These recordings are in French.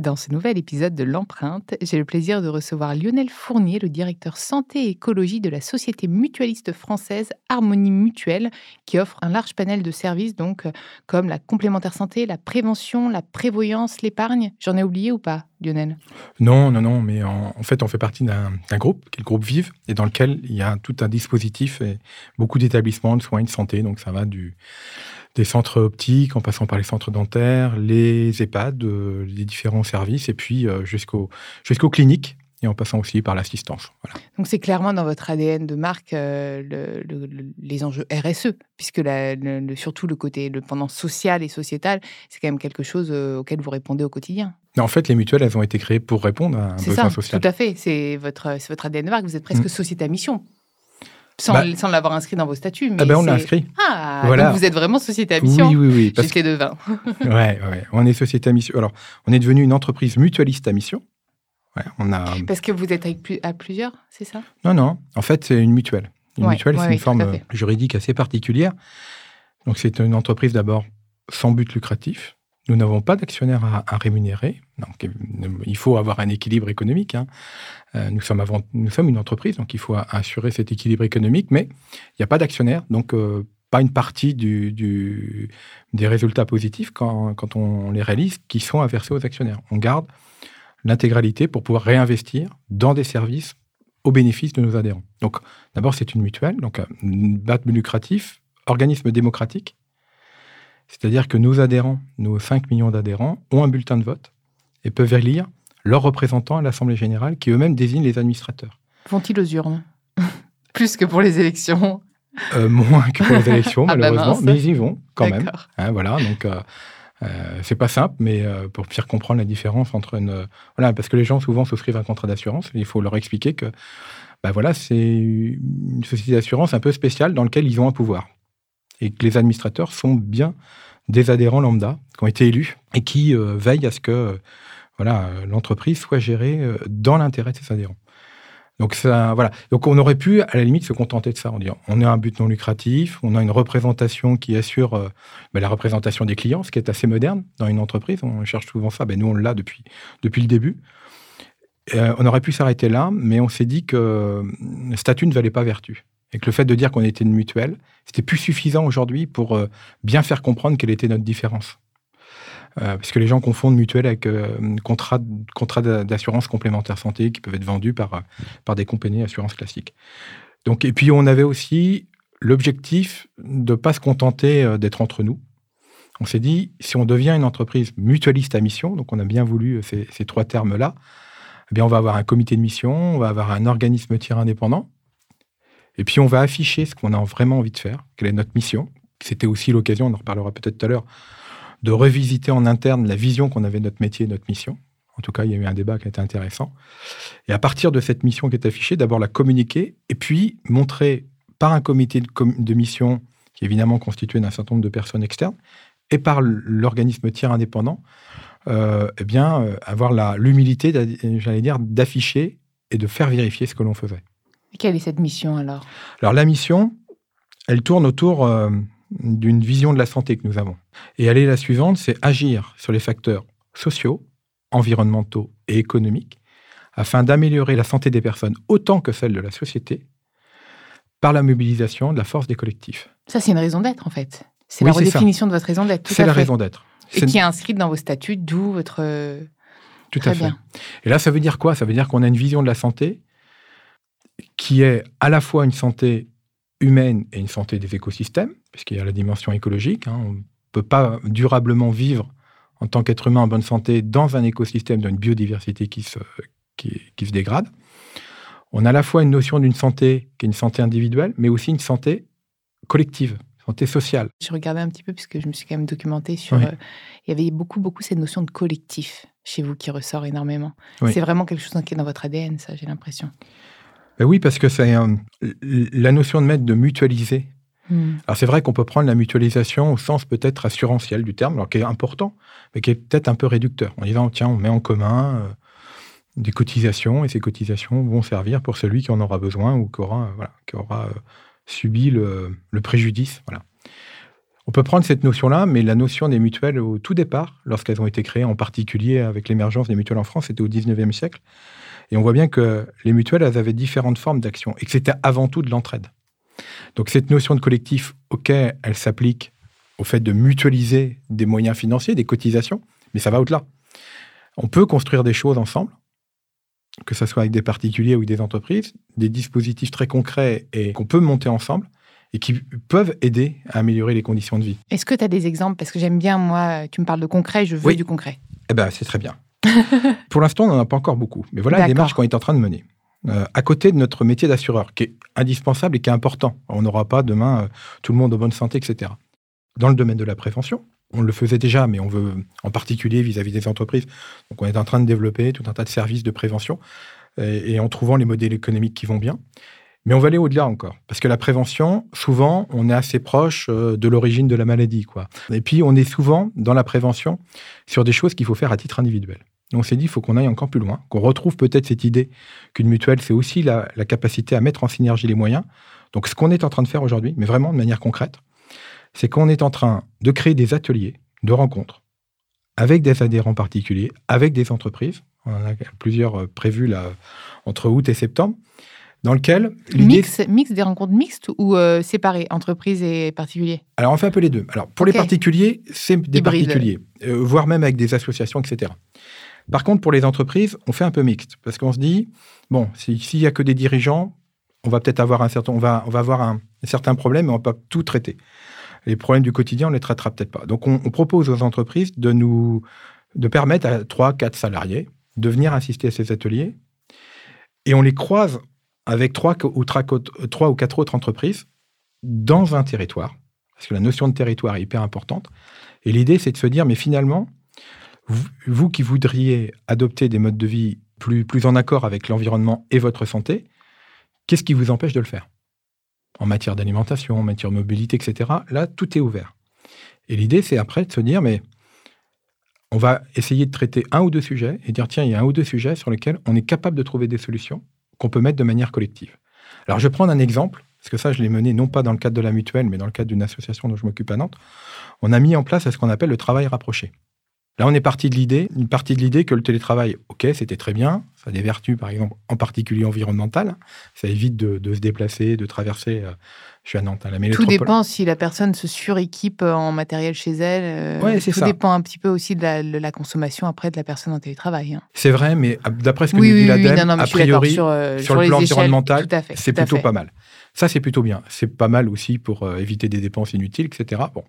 Dans ce nouvel épisode de L'Empreinte, j'ai le plaisir de recevoir Lionel Fournier, le directeur santé et écologie de la société mutualiste française Harmonie Mutuelle, qui offre un large panel de services, donc euh, comme la complémentaire santé, la prévention, la prévoyance, l'épargne. J'en ai oublié ou pas, Lionel? Non, non, non, mais en, fait, on fait partie d'un groupe, qui est le groupe Vive, et dans lequel il y a tout un dispositif et beaucoup d'établissements de soins et de santé. Donc ça va du des centres optiques, en passant par les centres dentaires, les EHPAD, euh, les différents services, et puis euh, jusqu'aux cliniques, et en passant aussi par l'assistance. Donc c'est clairement dans votre ADN de marque euh, les enjeux RSE, puisque surtout le côté, le pendant social et sociétal, c'est quand même quelque chose auquel vous répondez au quotidien. En fait, les mutuelles, elles ont été créées pour répondre à un besoin ça, social. Tout à fait, c'est votre, votre ADN de marque, vous êtes presque mm. société à mission. Bah sans, l'avoir inscrit dans vos statuts. ah ben on l'a inscrit. Ah, voilà. donc vous êtes vraiment société à mission. Oui, oui, oui. J'étais de vin. ouais, ouais. On est société à mission. Alors, on est devenu une entreprise mutualiste à mission. Ouais, on a... Parce que vous êtes à plusieurs, c'est ça? Non, non. En fait, c'est une mutuelle. Une mutuelle, c'est une forme juridique assez particulière. Donc, c'est une entreprise d'abord sans but lucratif. Nous n'avons pas d'actionnaires à, rémunérer. Donc, il faut avoir un équilibre économique. Hein. Euh, nous, sommes une entreprise, donc il faut assurer cet équilibre économique, mais il n'y a pas d'actionnaires, donc euh, pas une partie des résultats positifs quand, on les réalise qui sont inversés aux actionnaires. On garde l'intégralité pour pouvoir réinvestir dans des services au bénéfice de nos adhérents. Donc, d'abord, c'est une mutuelle, donc un but lucratif, organisme démocratique, c'est-à-dire que nos adhérents, nos 5 millions d'adhérents, ont un bulletin de vote et peuvent élire leurs représentants à l'Assemblée générale qui eux-mêmes désignent les administrateurs. Vont-ils aux urnes? Plus que pour les élections euh, Moins que pour les élections, ah bah malheureusement, mais ils y vont quand même. Hein, voilà, donc euh, euh, c'est pas simple, mais pour faire comprendre la différence entre une. Voilà, parce que les gens souvent souscrivent un contrat d'assurance, il faut leur expliquer que bah voilà, c'est une société d'assurance un peu spéciale dans laquelle ils ont un pouvoir et que les administrateurs sont bien des adhérents lambda qui ont été élus et qui euh, veillent à ce que euh, voilà, l'entreprise soit gérée euh, dans l'intérêt de ses adhérents. Donc, ça, voilà. Donc, on aurait pu, à la limite, se contenter de ça, en disant on a un but non lucratif, on a une représentation qui assure ben, la représentation des clients, ce qui est assez moderne dans une entreprise. On cherche souvent ça. Ben, nous, on l'a depuis, depuis le début. on aurait pu s'arrêter là, mais on s'est dit que statut ne valait pas vertu. Et que le fait de dire qu'on était une mutuelle, c'était plus suffisant aujourd'hui pour euh, bien faire comprendre quelle était notre différence. Euh, parce que les gens confondent mutuelle avec euh, contrat, d'assurance complémentaire santé qui peuvent être vendus par, par des compagnies d'assurance classiques. Donc, et puis, on avait aussi l'objectif de ne pas se contenter d'être entre nous. On s'est dit, si on devient une entreprise mutualiste à mission, donc on a bien voulu ces, ces trois termes-là, eh on va avoir un comité de mission, on va avoir un organisme tiers indépendant, et puis, on va afficher ce qu'on a vraiment envie de faire, quelle est notre mission. C'était aussi l'occasion, on en reparlera peut-être tout à l'heure, de revisiter en interne la vision qu'on avait de notre métier et notre mission. En tout cas, il y a eu un débat qui a été intéressant. Et à partir de cette mission qui est affichée, d'abord la communiquer et puis montrer par un comité de, mission qui est évidemment constitué d'un certain nombre de personnes externes et par l'organisme tiers indépendant, euh, eh bien, euh, avoir l'humilité, j'allais dire, d'afficher et de faire vérifier ce que l'on faisait. Quelle est cette mission alors? Alors la mission, elle tourne autour euh, d'une vision de la santé que nous avons. Et elle est la suivante, c'est agir sur les facteurs sociaux, environnementaux et économiques afin d'améliorer la santé des personnes autant que celle de la société par la mobilisation de la force des collectifs. Ça, c'est une raison d'être en fait. C'est la redéfinition de votre raison d'être. C'est la raison d'être. Et qui est inscrite dans vos statuts, d'où votre... Tout à fait. Et là, ça veut dire quoi? Ça veut dire qu'on a une vision de la santé qui est à la fois une santé humaine et une santé des écosystèmes, puisqu'il y a la dimension écologique. Hein. On ne peut pas durablement vivre en tant qu'être humain en bonne santé dans un écosystème, dans une biodiversité qui se, qui, se dégrade. On a à la fois une notion d'une santé qui est une santé individuelle, mais aussi une santé collective, santé sociale. Je regardais un petit peu, puisque je me suis quand même documenté sur... Euh, il y avait beaucoup, beaucoup cette notion de collectif. chez vous qui ressort énormément. C'est vraiment quelque chose qui est dans votre ADN, ça, j'ai l'impression. Ben oui, parce que c'est la notion de mettre de mutualiser. Hmm. Alors c'est vrai qu'on peut prendre la mutualisation au sens peut-être assurantiel du terme, alors qui est important, mais qui est peut-être un peu réducteur, en disant tiens, on met en commun euh, des cotisations et ces cotisations vont servir pour celui qui en aura besoin ou qui aura, voilà, qui aura euh, subi le, le préjudice. Voilà. On peut prendre cette notion-là, mais la notion des mutuelles au tout départ, lorsqu'elles ont été créées, en particulier avec l'émergence des mutuelles en France, c'était au 19e siècle. Et on voit bien que les mutuelles, elles avaient différentes formes d'action et que c'était avant tout de l'entraide. Donc cette notion de collectif, OK, elle s'applique au fait de mutualiser des moyens financiers, des cotisations, mais ça va au-delà. On peut construire des choses ensemble, que ce soit avec des particuliers ou des entreprises, des dispositifs très concrets et qu'on peut monter ensemble et qui peuvent aider à améliorer les conditions de vie. Est-ce que tu as des exemples? Parce que j'aime bien, moi, tu me parles de concret, je veux du concret. Eh bien, c'est très bien. Pour l'instant, on n'en a pas encore beaucoup. Mais voilà la démarche qu'on est en train de mener. Euh, à côté de notre métier d'assureur, qui est indispensable et qui est important. On n'aura pas demain euh, tout le monde en bonne santé, etc. Dans le domaine de la prévention, on le faisait déjà, mais on veut en particulier vis-à-vis des entreprises. Donc on est en train de développer tout un tas de services de prévention et en trouvant les modèles économiques qui vont bien. Mais on va aller au-delà encore, parce que la prévention, souvent, on est assez proche euh, de l'origine de la maladie, quoi. Et puis, on est souvent dans la prévention sur des choses qu'il faut faire à titre individuel. On s'est dit, il faut qu'on aille encore plus loin, qu'on retrouve peut-être cette idée qu'une mutuelle, c'est aussi la, capacité à mettre en synergie les moyens. Donc, ce qu'on est en train de faire aujourd'hui, mais vraiment de manière concrète, c'est qu'on est en train de créer des ateliers de rencontres avec des adhérents particuliers, avec des entreprises. On en a plusieurs euh, prévus là entre août et septembre dans lequel mix, mix des rencontres mixtes ou euh, séparées, entreprises et particuliers? Alors on fait un peu les deux. Alors pour les particuliers, c'est des particuliers, euh, voire même avec des associations, etc. Par contre, pour les entreprises, on fait un peu mixte parce qu'on se dit bon, s'il y a que des dirigeants, on va peut-être avoir un certain, on va, on va avoir un, certain problème, mais on pas tout traiter. Les problèmes du quotidien, on les traitera peut-être pas. Donc on, propose aux entreprises de nous de permettre à 3, 4 salariés de venir assister à ces ateliers et on les croise avec trois ou, trois ou quatre autres entreprises dans un territoire, parce que la notion de territoire est hyper importante. Et l'idée, c'est de se dire, mais finalement, vous, qui voudriez adopter des modes de vie plus, plus en accord avec l'environnement et votre santé, qu'est-ce qui vous empêche de le faire? En matière d'alimentation, en matière de mobilité, etc. Là, tout est ouvert. Et l'idée, c'est après de se dire, mais on va essayer de traiter un ou deux sujets et dire, tiens, il y a un ou deux sujets sur lesquels on est capable de trouver des solutions qu'on peut mettre de manière collective. Alors, je vais prendre un exemple, parce que ça, je l'ai mené non pas dans le cadre de la mutuelle, mais dans le cadre d'une association dont je m'occupe à Nantes. On a mis en place ce qu'on appelle le travail rapproché. Là, on est parti de l'idée, une partie de l'idée que le télétravail, ok, c'était très bien, ça a des vertus, par exemple, en particulier environnementales. Ça évite de, se déplacer, de traverser. Euh, je suis à Nantes, à la Tout dépend si la personne se suréquipe euh, en matériel chez elle. Euh, tout dépend un petit peu aussi de la, consommation après de la personne en télétravail. Hein. C'est vrai, mais d'après ce que nous dit l'ADEME, a priori, sur, le plan environnemental, c'est plutôt pas mal. Ça, c'est plutôt bien. C'est pas mal aussi pour éviter des dépenses inutiles, etc. Bon.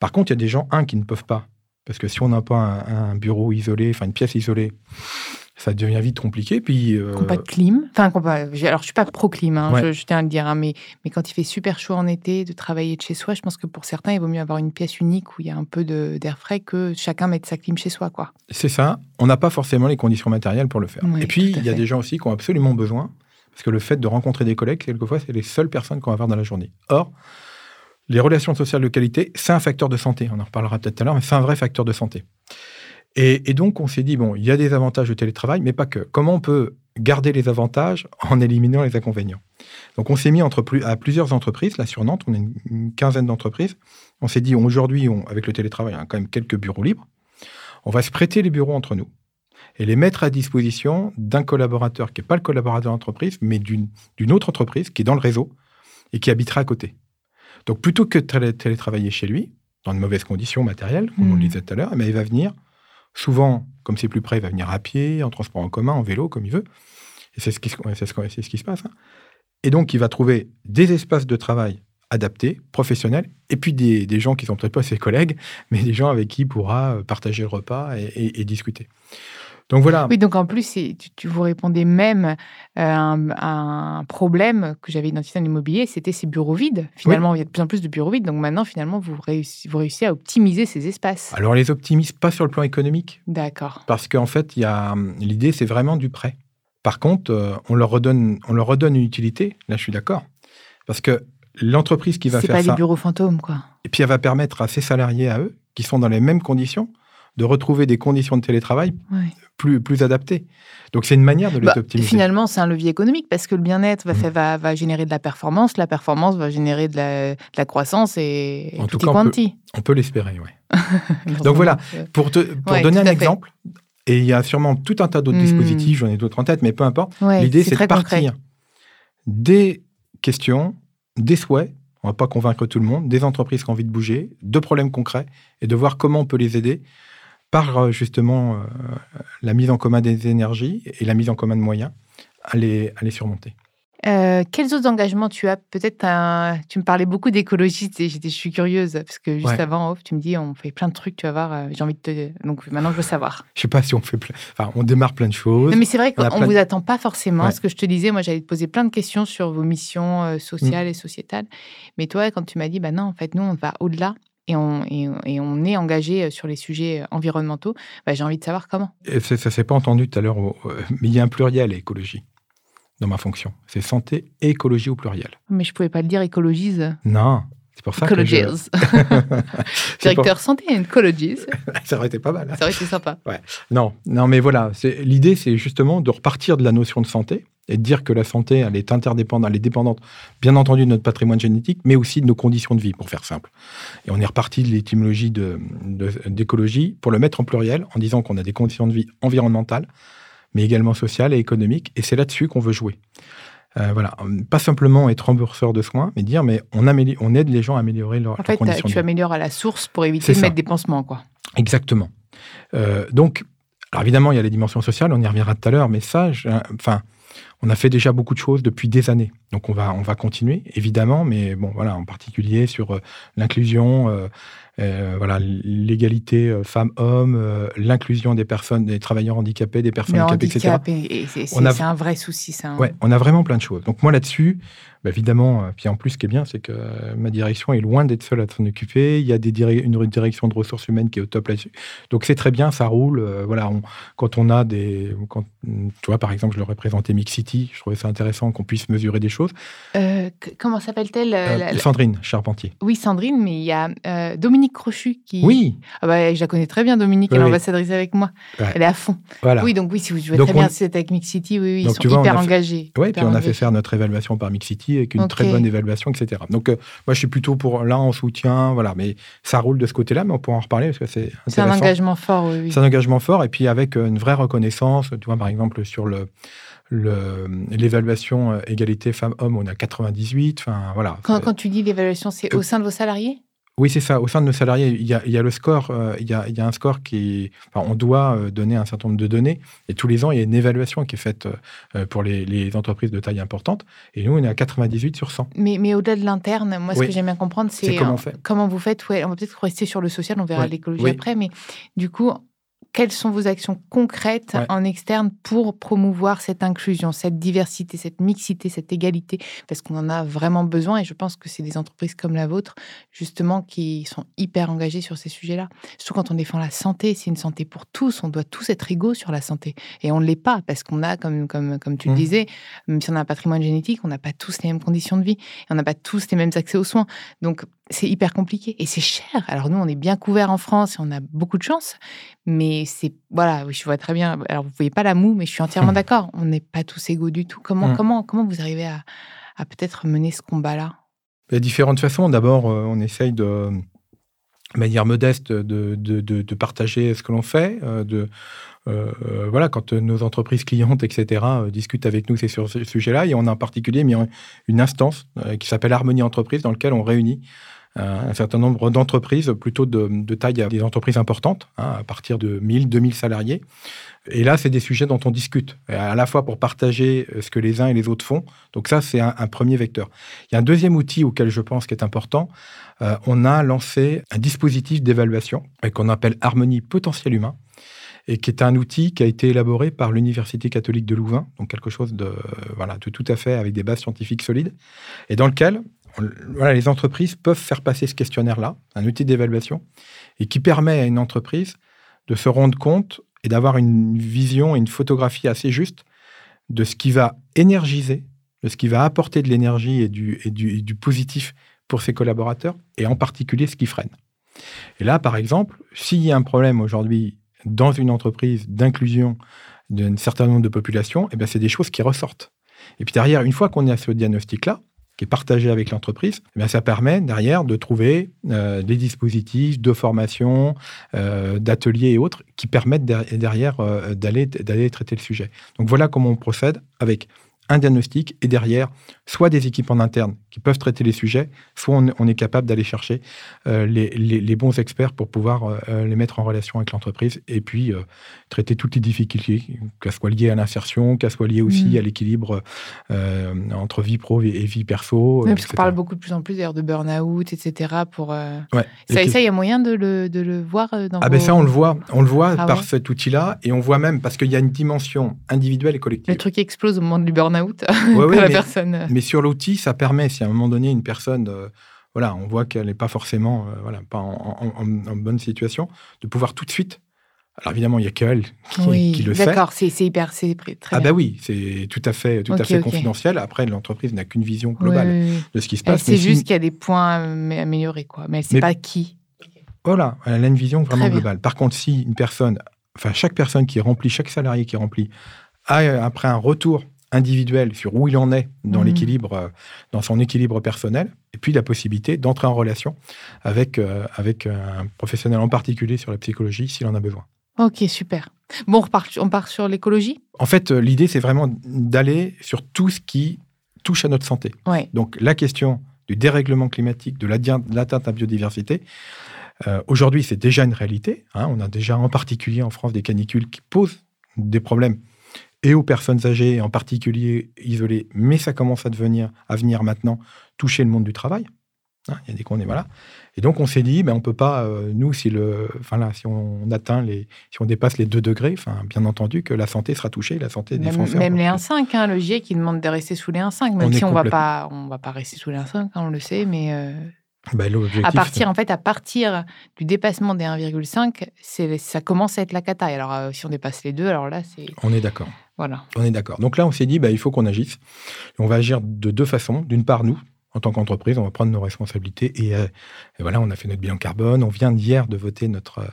Par contre, il y a des gens, un, qui ne peuvent pas parce que si on n'a pas un, bureau isolé, enfin une pièce isolée, ça devient vite compliqué. Puis, euh... pas de clim. Enfin, alors je suis pas pro clim, hein, je, tiens à le dire, hein, mais, mais quand il fait super chaud en été, de travailler de chez soi, je pense que pour certains, il vaut mieux avoir une pièce unique où il y a un peu d'air frais que chacun mette sa clim chez soi, quoi. C'est ça. On n'a pas forcément les conditions matérielles pour le faire. Et puis il y a des gens aussi qui ont absolument besoin, parce que le fait de rencontrer des collègues, quelquefois, c'est les seules personnes qu'on va voir dans la journée. Or, les relations sociales de qualité, c'est un facteur de santé. On en reparlera peut-être tout à l'heure, mais c'est un vrai facteur de santé. Et, donc, on s'est dit, bon, il y a des avantages de télétravail, mais pas que. Comment on peut garder les avantages en éliminant les inconvénients? Donc, on s'est mis entre à plusieurs entreprises. Là, sur Nantes, on a une, quinzaine d'entreprises. On s'est dit, aujourd'hui, avec le télétravail, il y a quand même quelques bureaux libres. On va se prêter les bureaux entre nous et les mettre à disposition d'un collaborateur qui n'est pas le collaborateur d'entreprise, mais d'une autre entreprise qui est dans le réseau et qui habitera à côté. Donc plutôt que de télétravailler chez lui, dans de mauvaises conditions matérielles, comme on le hmm. disait tout à l'heure, eh ben, il va venir, souvent, comme c'est plus près, il va venir à pied, en transport en commun, en vélo, comme il veut. Et c'est ce qui, ce qui se passe. Hein. Et donc, il va trouver des espaces de travail adaptés, professionnels, et puis des, gens qui ne sont peut-être pas ses collègues, mais des gens avec qui il pourra partager le repas et, discuter. Donc voilà. Oui, donc en plus, tu, vous répondez même à un, problème que j'avais identifié dans l'immobilier, c'était ces bureaux vides. Finalement, il y a de plus en plus de bureaux vides. Donc maintenant, finalement, vous réussissez, vous réussissez à optimiser ces espaces. Alors, on les optimise pas sur le plan économique. D'accord. Parce qu'en fait, l'idée, c'est vraiment du prêt. Par contre, euh, on, leur redonne, on leur redonne une utilité. Là, je suis d'accord. Parce que l'entreprise qui va faire ça... C'est pas des bureaux fantômes, quoi. Et puis, elle va permettre à ses salariés, à eux, qui sont dans les mêmes conditions, de retrouver des conditions de télétravail plus, plus adaptées. Donc, c'est une manière de les bah, optimiser. Finalement, c'est un levier économique parce que le bien-être va, mmh. va, va, générer de la performance, la performance va générer de la, croissance et, en tout cas, on peut, on peut l'espérer, oui. Donc voilà, pour, te, pour donner un exemple, et il y a sûrement tout un tas d'autres mmh. dispositifs, j'en ai d'autres en tête, mais peu importe. L'idée, c'est de partir des questions, des souhaits, on ne va pas convaincre tout le monde, des entreprises qui ont envie de bouger, de problèmes concrets, et de voir comment on peut les aider par euh, justement euh, la mise en commun des énergies et la mise en commun de moyens à les, à les surmonter. Euh, quels autres engagements tu as? Peut-être tu me parlais beaucoup d'écologie, je suis curieuse parce que juste avant off, tu me dis on fait plein de trucs, tu vas voir. j'ai envie de te, donc maintenant je veux savoir. Je sais pas si on fait plein, enfin on démarre plein de choses. mais c'est vrai qu'on ne vous attend pas forcément. Ce que je te disais, moi j'allais te poser plein de questions sur vos missions sociales mm. et sociétales, mais toi quand tu m'as dit bah non en fait nous on va au-delà et on, et, on, est engagé sur les sujets environnementaux, bah, j'ai envie de savoir comment. Et ça ne s'est pas entendu tout à l'heure, mais il y a un pluriel à écologie dans ma fonction. C'est santé et écologie au pluriel. Mais je ne pouvais pas le dire écologise. Non, c'est pour ça que je... Directeur santé et écologie. ça aurait été pas mal. Hein. Ça aurait été sympa. Ouais. Non, non, mais voilà, l'idée, c'est justement de repartir de la notion de santé et de dire que la santé, elle est interdépendante, elle est dépendante, bien entendu, de notre patrimoine génétique, mais aussi de nos conditions de vie, pour faire simple. Et on est reparti de l'étymologie d'écologie de, pour le mettre en pluriel, en disant qu'on a des conditions de vie environnementales, mais également sociales et économiques, et c'est là-dessus qu'on veut jouer. Euh, voilà, pas simplement être rembourseur de soins, mais dire mais on, on aide les gens à améliorer leur, en fait, tu améliores à la source pour éviter de mettre des pansements, quoi. Exactement. Euh, donc, alors évidemment, il y a les dimensions sociales, on y reviendra tout à l'heure, mais ça, enfin, on a fait déjà beaucoup de choses depuis des années. Donc on va, on va continuer, évidemment, mais bon, voilà, en particulier sur euh, l'inclusion, euh, euh, voilà, l'égalité femmes-hommes, l'inclusion des personnes, des travailleurs handicapés, des personnes handicapées, etc. C'est un vrai souci, ça. Ouais, on a vraiment plein de choses. Donc moi là-dessus, bah, évidemment, puis en plus, ce qui est bien, c'est que ma direction est loin d'être seule à s'en occuper. Il y a des une direction de ressources humaines qui est au top là-dessus. Donc c'est très bien, ça roule. voilà, quand on a des, quand, tu vois, par exemple, je leur ai présenté Mix City, je trouvais ça intéressant qu'on puisse mesurer des choses. Euh, comment s'appelle-t-elle euh, Sandrine Charpentier. Oui, Sandrine, mais il y a euh, Dominique Crochu qui. Oui. Ah bah, je la connais très bien, Dominique, elle est ambassadrice avec moi. Elle est à fond. Voilà. Oui, donc oui, si vous jouez très bien, c'est avec Mix City, oui, ils sont hyper engagés. Oui, puis on a fait faire notre évaluation par Mix City avec une très bonne évaluation, etc. Donc moi, je suis plutôt pour là en soutien, voilà, mais ça roule de ce côté-là, mais on pourra en reparler parce que c'est C'est un engagement fort, oui. C'est un engagement fort, et puis avec une vraie reconnaissance, tu vois, par exemple, sur le l'évaluation euh, égalité femmes-hommes, on a 98. Enfin, voilà. Quand, quand tu dis l'évaluation, c'est au sein de vos salariés? Oui, c'est ça. Au sein de nos salariés, il y a, il y a le score. Euh, il, y a, il, y a, un score qui. Enfin, on doit euh, donner un certain nombre de données. Et tous les ans, il y a une évaluation qui est faite pour les, les entreprises de taille importante. Et nous, on est à 98 sur 100. Mais, mais au-delà de l'interne, moi, ce que j'aime bien comprendre, c'est comment, comment, vous faites. Ouais, on va peut-être rester sur le social, on verra l'écologie après. Mais du coup, quelles sont vos actions concrètes en externe pour promouvoir cette inclusion, cette diversité, cette mixité, cette égalité? Parce qu'on en a vraiment besoin et je pense que c'est des entreprises comme la vôtre, justement, qui sont hyper engagées sur ces sujets-là. Surtout quand on défend la santé, c'est une santé pour tous, on doit tous être égaux sur la santé. Et on ne l'est pas parce qu'on a, comme, comme, comme tu le mmh. disais, même si on a un patrimoine génétique, on n'a pas tous les mêmes conditions de vie et on n'a pas tous les mêmes accès aux soins. Donc, c'est hyper compliqué et c'est cher. Alors nous, on est bien couverts en France et on a beaucoup de chance, mais c'est voilà, je vois très bien. Alors vous voyez pas la moue, mais je suis entièrement d'accord. On n'est pas tous égaux du tout. Comment mmh. comment comment vous arrivez à, peut-être mener ce combat-là? Il y a différentes façons. D'abord, euh, on essaye de manière modeste de, de, de, partager ce que l'on fait, euh, de euh, voilà, quand nos entreprises clientes, etc., discutent avec nous, c'est sur ce sujet-là. Et on a en particulier mis une instance qui s'appelle Harmonie Entreprise, dans laquelle on réunit un certain nombre d'entreprises, plutôt de, taille des entreprises importantes, hein, à partir de 1000, 2000 salariés. Et là, c'est des sujets dont on discute, à la fois pour partager euh, ce que les uns et les autres font. Donc ça, c'est un, premier vecteur. Il y a un deuxième outil auquel je pense qui est important. Euh, on a lancé un dispositif d'évaluation qu'on appelle Harmonie potentiel humain et qui est un outil qui a été élaboré par l'Université catholique de Louvain, donc quelque chose de, voilà, de tout à fait avec des bases scientifiques solides, et dans lequel les entreprises peuvent faire passer ce questionnaire-là, un outil d'évaluation, et qui permet à une entreprise de se rendre compte et d'avoir une vision une photographie assez juste de ce qui va énergiser, de ce qui va apporter de l'énergie et du, positif pour ses collaborateurs, et en particulier ce qui freine. Et là, par exemple, s'il y a un problème aujourd'hui dans une entreprise d'inclusion d'un certain nombre de populations, eh c'est des choses qui ressortent. Et puis derrière, une fois qu'on a ce diagnostic-là, qui est partagé avec l'entreprise, eh ça permet derrière de trouver euh, des dispositifs de formation, euh, d'ateliers et autres qui permettent derrière euh, d'aller traiter le sujet. Donc voilà comment on procède avec un diagnostic et derrière, soit des équipes en interne qui peuvent traiter les sujets, soit on, est capable d'aller chercher euh, les, bons experts pour pouvoir euh, euh, les mettre en relation avec l'entreprise et puis traiter toutes les difficultés, qu'elles soient liées à l'insertion, qu'elles soient liées aussi mmh. à l'équilibre entre vie pro et, vie perso. Oui, parce qu'on parle beaucoup de plus en plus d'ailleurs de burn-out, etc. Pour, ouais. Ça, il y a moyen de le, de le voir dans Ah ben ça, on le voit. On le voit ah par cet outil-là et on voit même, parce qu'il y a une dimension individuelle et collective. Le truc explose au moment du burn-out. Ouais, la mais, personne... mais sur l'outil, ça permet, si à un moment donné, une personne, euh, voilà, on voit qu'elle n'est pas forcément euh, voilà, pas en, bonne situation, de pouvoir tout de suite. Alors évidemment, il n'y a qu'elle qui, qui, le fait. D'accord, c'est hyper, c'est très Ah bah oui, c'est tout à fait, tout à fait confidentiel. Après, l'entreprise n'a qu'une vision globale de ce qui se passe. C'est juste qu'il y a des points à améliorer, quoi. Mais elle ne sait pas qui. Voilà, elle a une vision vraiment globale. Par contre, si une personne, enfin chaque personne qui remplit, chaque salarié qui remplit, a après un retour individuel sur où il en est dans mmh. l'équilibre, euh, dans son équilibre personnel, et puis la possibilité d'entrer en relation avec, euh, avec un professionnel en particulier sur la psychologie s'il en a besoin. Ok, super. Bon, on, repart, on part sur l'écologie? En fait, euh, l'idée, c'est vraiment d'aller sur tout ce qui touche à notre santé. Donc, la question du dérèglement climatique, de l'atteinte à la biodiversité, aujourd'hui, c'est déjà une réalité. Hein. On a déjà en particulier en France des canicules qui posent des problèmes et aux personnes âgées, en particulier isolées, mais ça commence à devenir, à venir maintenant, toucher le monde du travail. Hein, il y a des qu'on est voilà. Et donc on s'est dit, ben on peut pas, euh, nous, si le, enfin là, si on atteint les, si on dépasse les 2 degrés, enfin bien entendu que la santé sera touchée, la santé des même, Français. Même les 1,5, hein, le GIEC qui demande de rester sous les 1,5, même si on va pas, on va pas rester sous les 1,5, hein, on le sait, mais euh, bah, à partir, en fait, à partir du dépassement des 1,5, ça commence à être la cata. alors, euh, si on dépasse les deux, alors là, c'est. On est d'accord. Voilà. On est d'accord. Donc là, on s'est dit, bah, il faut qu'on agisse. On va agir de deux façons. D'une part, nous, en tant qu'entreprise, on va prendre nos responsabilités. Et, euh, voilà, on a fait notre bilan carbone. On vient d'hier de voter notre,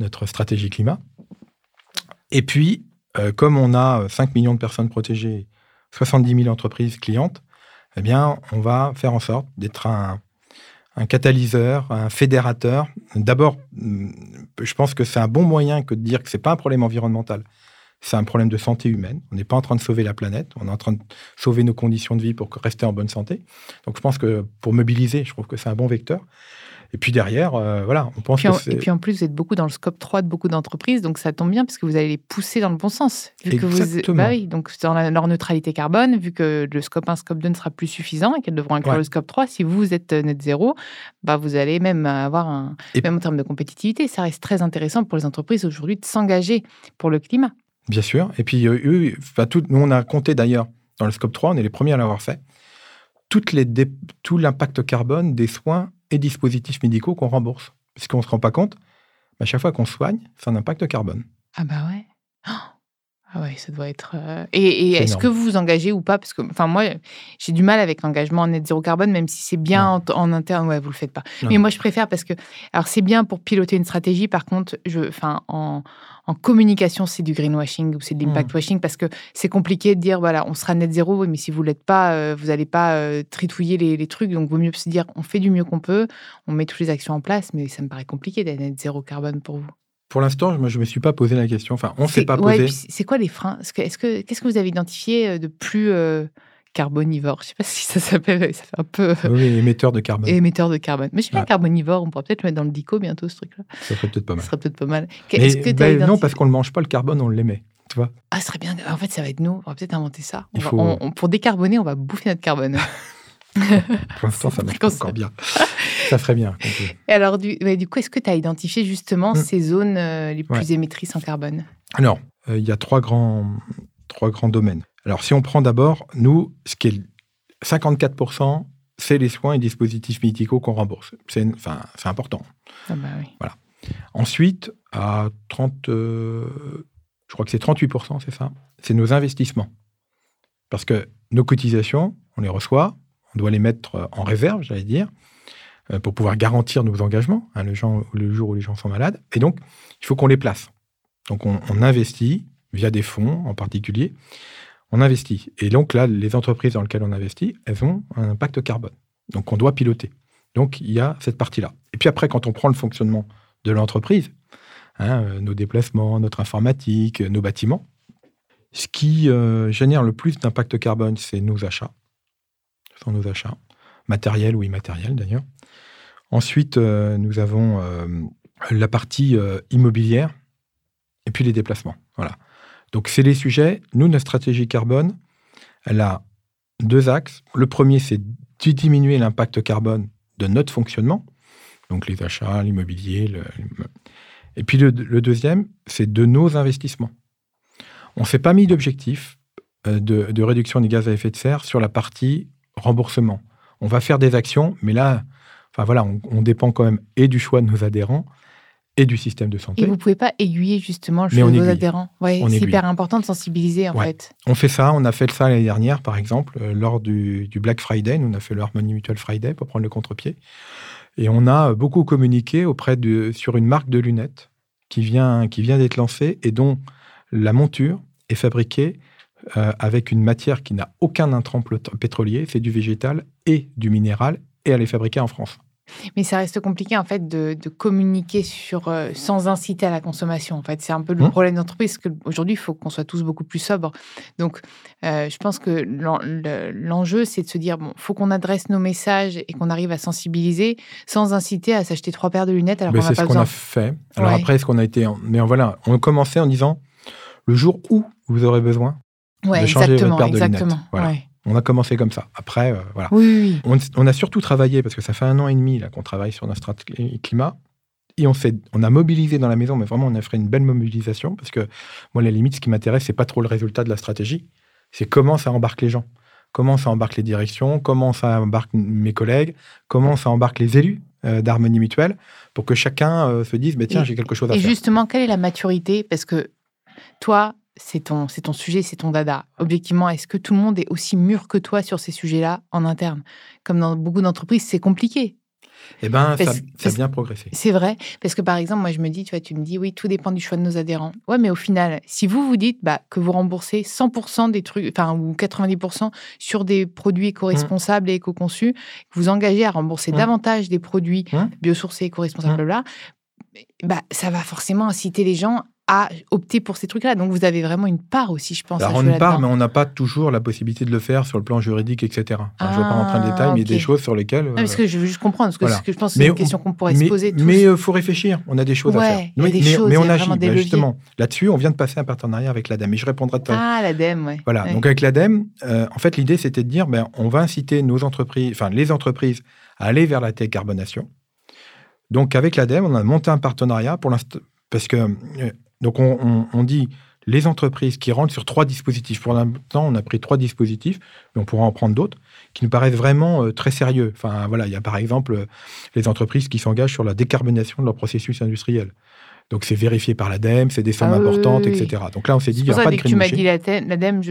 notre stratégie climat. Et puis, euh, comme on a 5 millions de personnes protégées, 70 000 entreprises clientes, eh bien, on va faire en sorte d'être un un catalyseur, un fédérateur. D'abord, mm, je pense que c'est un bon moyen que de dire que ce n'est pas un problème environnemental, c'est un problème de santé humaine. On n'est pas en train de sauver la planète, on est en train de sauver nos conditions de vie pour rester en bonne santé. Donc je pense que pour mobiliser, je trouve que c'est un bon vecteur. Et puis derrière, euh, voilà, on pense que Et puis en plus, vous êtes beaucoup dans le scope 3 de beaucoup d'entreprises, donc ça tombe bien parce que vous allez les pousser dans le bon sens. Vu Exactement. Que vous... bah oui, donc dans leur neutralité carbone, vu que le scope 1, scope 2 ne sera plus suffisant et qu'elles devront inclure le scope 3, si vous êtes euh, net zéro, bah vous allez même avoir un... Même en termes de compétitivité, ça reste très intéressant pour les entreprises aujourd'hui de s'engager pour le climat. Bien sûr. Et puis, euh, eux, tout, nous, on a compté d'ailleurs dans le scope 3, on est les premiers à l'avoir fait, toutes les tout l'impact carbone des soins et dispositifs médicaux qu'on rembourse. Puisqu'on ne se rend pas compte, à chaque fois qu'on soigne, c'est un impact carbone. Ah bah ouais. Ah ouais, ça doit être. Euh, et, est-ce que vous vous engagez ou pas? Parce que, enfin, moi, j'ai du mal avec l'engagement en net zéro carbone, même si c'est bien en, interne. Ouais, vous le faites pas. Mais moi, je préfère parce que, alors, c'est bien pour piloter une stratégie. Par contre, je, enfin, en, en communication, c'est du greenwashing ou c'est de l'impact mmh. washing parce que c'est compliqué de dire, voilà, on sera net zéro, mais si vous l'êtes pas, euh, vous n'allez pas euh, tritouiller les, les, trucs. Donc, vaut mieux se dire, on fait du mieux qu'on peut, on met toutes les actions en place, mais ça me paraît compliqué d'être net zéro carbone pour vous. Pour l'instant, je ne me suis pas posé la question. Enfin, on ne s'est pas posé. c'est quoi les freins? Qu'est-ce que, qu'est-ce que vous avez identifié euh, de plus euh, carbonivore? Je ne sais pas si ça s'appelle. Ça fait un peu. Oui, émetteur de carbone. Émetteur de carbone. Mais je suis bien carbonivore. On pourrait peut-être le mettre dans le dico bientôt, ce truc-là. Ça serait peut-être pas mal. Ça serait peut-être pas mal. Que, ben, non, parce qu'on ne mange pas le carbone, on l'émet. Tu vois Ah, ce serait bien. En fait, ça va être nous. On va peut-être inventer ça. pour décarboner, on va bouffer notre carbone. pour l'instant, ça marche pas encore bien. ça ferait bien. Et alors, du, du coup, est-ce que tu as identifié justement mm. ces zones euh, les plus émettrices en carbone? Alors, euh, il y a trois grands, trois grands domaines. Alors, si on prend d'abord, nous, ce qui est 54%, c'est les soins et dispositifs médicaux qu'on rembourse. C'est important. Ah bah oui. Voilà. Ensuite, à 30, je crois que c'est 38%, c'est ça, c'est nos investissements. Parce que nos cotisations, on les reçoit, on doit les mettre euh, en réserve, j'allais dire, euh, pour pouvoir garantir nos engagements, hein, le, jour où les gens sont malades. Et donc, il faut qu'on les place. Donc, on, investit via des fonds en particulier. On investit. Et donc, là, les entreprises dans lesquelles on investit, elles ont un impact carbone. Donc, on doit piloter. Donc, il y a cette partie-là. Et puis après, quand on prend le fonctionnement de l'entreprise, hein, euh, nos déplacements, notre informatique, nos bâtiments, ce qui génère le plus d'impact carbone, c'est nos achats sont nos achats, matériels ou immatériels d'ailleurs. Ensuite, euh, nous avons euh, la partie euh, immobilière et puis les déplacements. Voilà. Donc, c'est les sujets. Nous, notre stratégie carbone, elle a deux axes. Le premier, c'est de diminuer l'impact carbone de notre fonctionnement, donc les achats, l'immobilier. Et puis le, deuxième, c'est de nos investissements. On ne s'est pas mis d'objectif de, réduction des gaz à effet de serre sur la partie remboursement. On va faire des actions, mais là, enfin voilà, on, dépend quand même et du choix de nos adhérents et du système de santé. Et vous ne pouvez pas aiguiller justement le choix de vos adhérents. Ouais, c'est hyper important de sensibiliser en fait. On fait ça, on a fait ça l'année dernière par exemple, euh, lors du, Black Friday, nous on a fait le Harmony Mutual Friday pour prendre le contre-pied. Et on a beaucoup communiqué auprès de, sur une marque de lunettes qui vient, qui vient d'être lancée et dont la monture est fabriquée euh, avec une matière qui n'a aucun intrant pétrolier, c'est du végétal et du minéral, et elle est fabriquée en France. Mais ça reste compliqué en fait de, communiquer sur euh, sans inciter à la consommation. En fait, c'est un peu le mmh. problème d'entreprise parce qu'aujourd'hui, il faut qu'on soit tous beaucoup plus sobres. Donc, euh, je pense que l'enjeu, c'est de se dire bon, faut qu'on adresse nos messages et qu'on arrive à sensibiliser sans inciter à s'acheter trois paires de lunettes alors qu'on n'a pas besoin. C'est ce qu'on a fait. Alors après, ce qu'on a été, mais voilà, on a commencé en disant le jour où vous aurez besoin, ouais, de changer exactement, votre paire de lunettes. Voilà. On a commencé comme ça. Après, euh, voilà. Oui, oui. On, a surtout travaillé, parce que ça fait un an et demi qu'on travaille sur notre climat, et on, fait, on a mobilisé dans la maison, mais vraiment, on a fait une belle mobilisation, parce que moi, la limite, ce qui m'intéresse, c'est pas trop le résultat de la stratégie, c'est comment ça embarque les gens, comment ça embarque les directions, comment ça embarque mes collègues, comment ça embarque les élus euh, d'harmonie mutuelle, pour que chacun euh, se dise, bah, tiens, j'ai quelque chose à faire. Et justement, quelle est la maturité? Parce que toi, c'est ton, c'est ton sujet, c'est ton dada. Objectivement, est-ce que tout le monde est aussi mûr que toi sur ces sujets-là en interne? Comme dans beaucoup d'entreprises, c'est compliqué. Eh bien, ça, a bien progressé. C'est vrai, parce que par exemple, moi, je me dis, tu vois, tu me dis, oui, tout dépend du choix de nos adhérents. Ouais, mais au final, si vous vous dites bah, que vous remboursez 100% des trucs, enfin, ou 90% sur des produits éco-responsables mmh. et éco-conçus, que vous engagez à rembourser mmh. davantage des produits mmh. biosourcés, éco-responsables, là, bah, ça va forcément inciter les gens à opter pour ces trucs-là. Donc vous avez vraiment une part aussi, je pense. Alors une part, mais on n'a pas toujours la possibilité de le faire sur le plan juridique, etc. je ne vais pas rentrer en détail, mais il y a des choses sur lesquelles. Non, parce que je veux juste comprendre, parce que, je pense que c'est une question qu'on pourrait se poser. Tous. Mais il euh, faut réfléchir, on a des choses à faire. mais, mais, on agit, bah, justement. Là-dessus, on vient de passer un partenariat avec l'ADEME. Et je répondrai à Ah, l'ADEME, oui. Voilà, donc avec l'ADEME, euh, en fait, l'idée, c'était de dire, ben, on va inciter nos entreprises, enfin les entreprises, à aller vers la décarbonation. Donc avec l'ADEME, on a monté un partenariat pour l'instant, parce que euh, donc on, dit les entreprises qui rentrent sur trois dispositifs. Pour l'instant, on a pris trois dispositifs, mais on pourra en prendre d'autres, qui nous paraissent vraiment euh, très sérieux. Enfin, voilà, il y a par exemple euh, les entreprises qui s'engagent sur la décarbonation de leur processus industriel. Donc c'est vérifié par l'ADEME, c'est des sommes ah importantes, etc. Donc là, on s'est dit, il n'y a pas de greenwashing. tu m'as dit l'ADEME,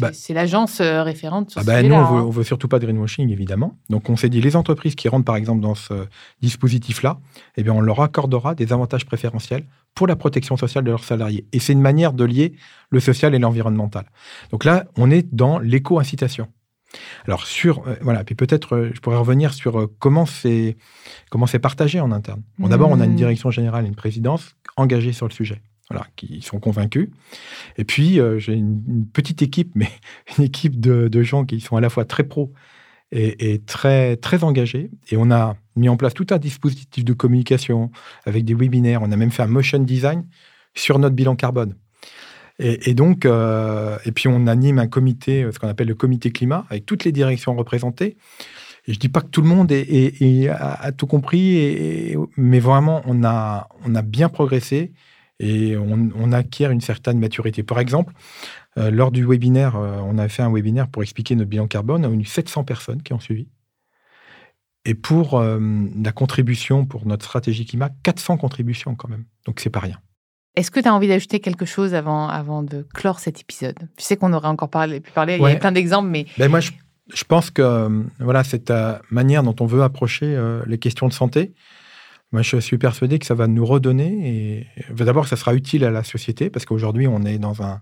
bah c'est l'agence euh, référente sur ah bah, Nous, on veut, hein. veut surtout pas de greenwashing, évidemment. Donc on s'est dit, les entreprises qui rentrent, par exemple, dans ce dispositif-là, eh bien, on leur accordera des avantages préférentiels pour la protection sociale de leurs salariés. Et c'est une manière de lier le social et l'environnemental. Donc là, on est dans l'éco-incitation. Alors sur euh, voilà, puis peut-être euh, je pourrais revenir sur euh, comment c'est comment c'est partagé en interne. Bon, D'abord, on a une mmh. direction générale et une présidence engagées sur le sujet. Voilà, qui sont convaincus. Et puis, j'ai une, petite équipe, mais une équipe de, gens qui sont à la fois très pros et, très, très engagés. Et on a mis en place tout un dispositif de communication avec des webinaires. On a même fait un motion design sur notre bilan carbone. Et, donc, euh, et puis on anime un comité, ce qu'on appelle le comité climat, avec toutes les directions représentées. Et je dis pas que tout le monde a, tout compris, mais vraiment, on a, bien progressé et on, acquiert une certaine maturité. Par exemple, euh, lors du webinaire, euh, on a fait un webinaire pour expliquer notre bilan carbone. On a eu 700 personnes qui ont suivi. Et pour euh, la contribution pour notre stratégie climat, 400 contributions quand même. Donc c'est pas rien. Est-ce que tu as envie d'ajouter quelque chose avant, avant de clore cet épisode? Tu sais qu'on aurait encore parlé, pu parler, il y a plein d'exemples, mais... Ben moi, je, je, pense que voilà, cette manière dont on veut approcher les questions de santé, moi, je suis persuadé que ça va nous redonner. Et d'abord, ça sera utile à la société parce qu'aujourd'hui, on est dans un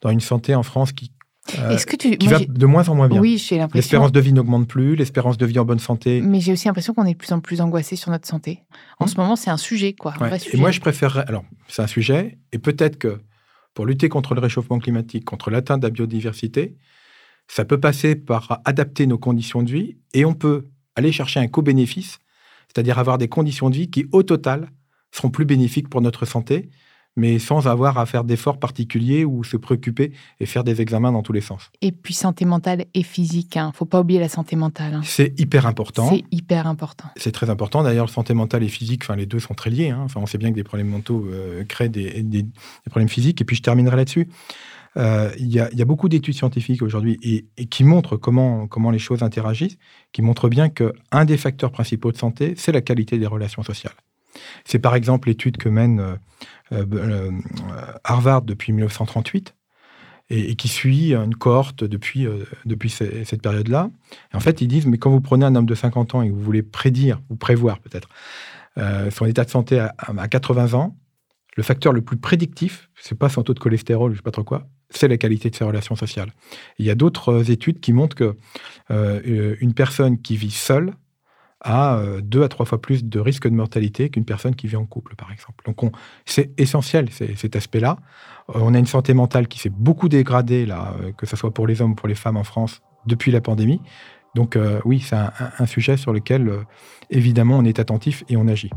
dans une santé en France qui euh, que tu... qui va de moins en moins bien. Oui, j'ai l'impression. L'espérance de vie n'augmente plus, l'espérance de vie en bonne santé. Mais j'ai aussi l'impression qu'on est de plus en plus angoissé sur notre santé. En mmh. ce moment, c'est un sujet, quoi. Et moi, je préférerais. Alors, c'est un sujet, et peut-être que pour lutter contre le réchauffement climatique, contre l'atteinte de la biodiversité, ça peut passer par adapter nos conditions de vie, et on peut aller chercher un co-bénéfice c'est-à-dire avoir des conditions de vie qui, au total, seront plus bénéfiques pour notre santé, mais sans avoir à faire d'efforts particuliers ou se préoccuper et faire des examens dans tous les sens. Et puis santé mentale et physique, hein. faut pas oublier la santé mentale. Hein. C'est hyper important. C'est hyper important. C'est très important. D'ailleurs, santé mentale et physique, enfin les deux sont très liés. Hein. Enfin, on sait bien que des problèmes mentaux euh, créent des, des, problèmes physiques. Et puis je terminerai là-dessus. Euh, il y, a beaucoup d'études scientifiques aujourd'hui et, qui montrent comment, comment les choses interagissent, qui montrent bien qu'un des facteurs principaux de santé, c'est la qualité des relations sociales. C'est par exemple l'étude que mène euh, euh, Harvard depuis 1938 et, qui suit une cohorte depuis, depuis cette période-là. En fait, ils disent, mais quand vous prenez un homme de 50 ans et que vous voulez prédire ou prévoir peut-être son état de santé à, à 80 ans, le facteur le plus prédictif, c'est pas son taux de cholestérol, je sais pas trop quoi, c'est la qualité de ses relations sociales. il y a d'autres euh, études qui montrent que euh, une personne qui vit seule a euh, deux à trois fois plus de risque de mortalité qu'une personne qui vit en couple, par exemple. Donc, c'est essentiel cet aspect-là. on a une santé mentale qui s'est beaucoup dégradée, là, que ce soit pour les hommes ou pour les femmes en France, depuis la pandémie. Donc, oui, c'est un, sujet sur lequel, évidemment, on est attentif et on agit.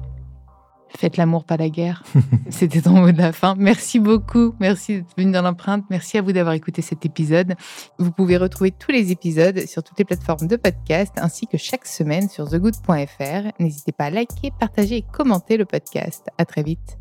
Faites l'amour, pas la guerre. C'était ton mot de la fin. Merci beaucoup. Merci d'être venu dans l'empreinte. Merci à vous d'avoir écouté cet épisode. Vous pouvez retrouver tous les épisodes sur toutes les plateformes de podcast ainsi que chaque semaine sur thegood.fr. N'hésitez pas à liker, partager et commenter le podcast. À très vite.